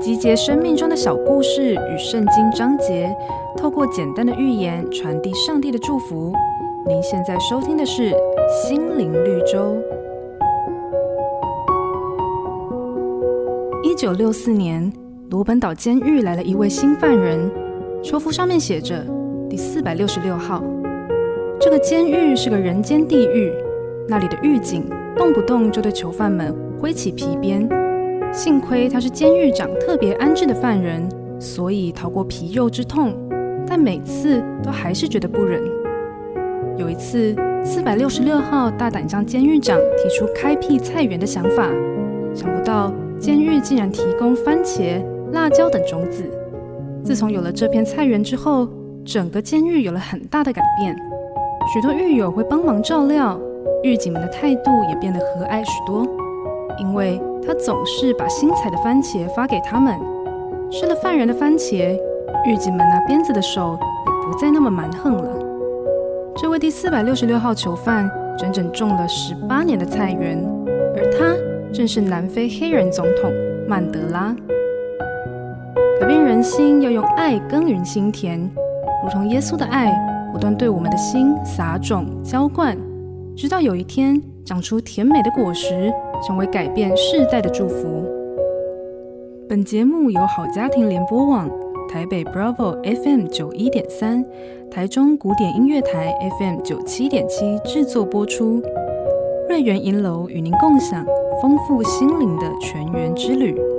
集结生命中的小故事与圣经章节，透过简单的寓言传递上帝的祝福。您现在收听的是《心灵绿洲》。一九六四年，罗本岛监狱来了一位新犯人，囚服上面写着“第四百六十六号”。这个监狱是个人间地狱，那里的狱警动不动就对囚犯们挥起皮鞭。幸亏他是监狱长特别安置的犯人，所以逃过皮肉之痛，但每次都还是觉得不忍。有一次，四百六十六号大胆向监狱长提出开辟菜园的想法，想不到监狱竟然提供番茄、辣椒等种子。自从有了这片菜园之后，整个监狱有了很大的改变，许多狱友会帮忙照料，狱警们的态度也变得和蔼许多，因为他总是把新采的番茄发给他们。吃了犯人的番茄，狱警们拿鞭子的手也不再那么蛮横了。这位第四百六十六号囚犯整整种了十八年的菜园，而他正是南非黑人总统曼德拉。改变人心要用爱耕耘心田，如同耶稣的爱不断对我们的心撒种浇灌，直到有一天长出甜美的果实。成为改变世代的祝福。本节目由好家庭联播网、台北 Bravo FM 九一点三、台中古典音乐台 FM 九七点七制作播出。瑞源银楼与您共享丰富心灵的全员之旅。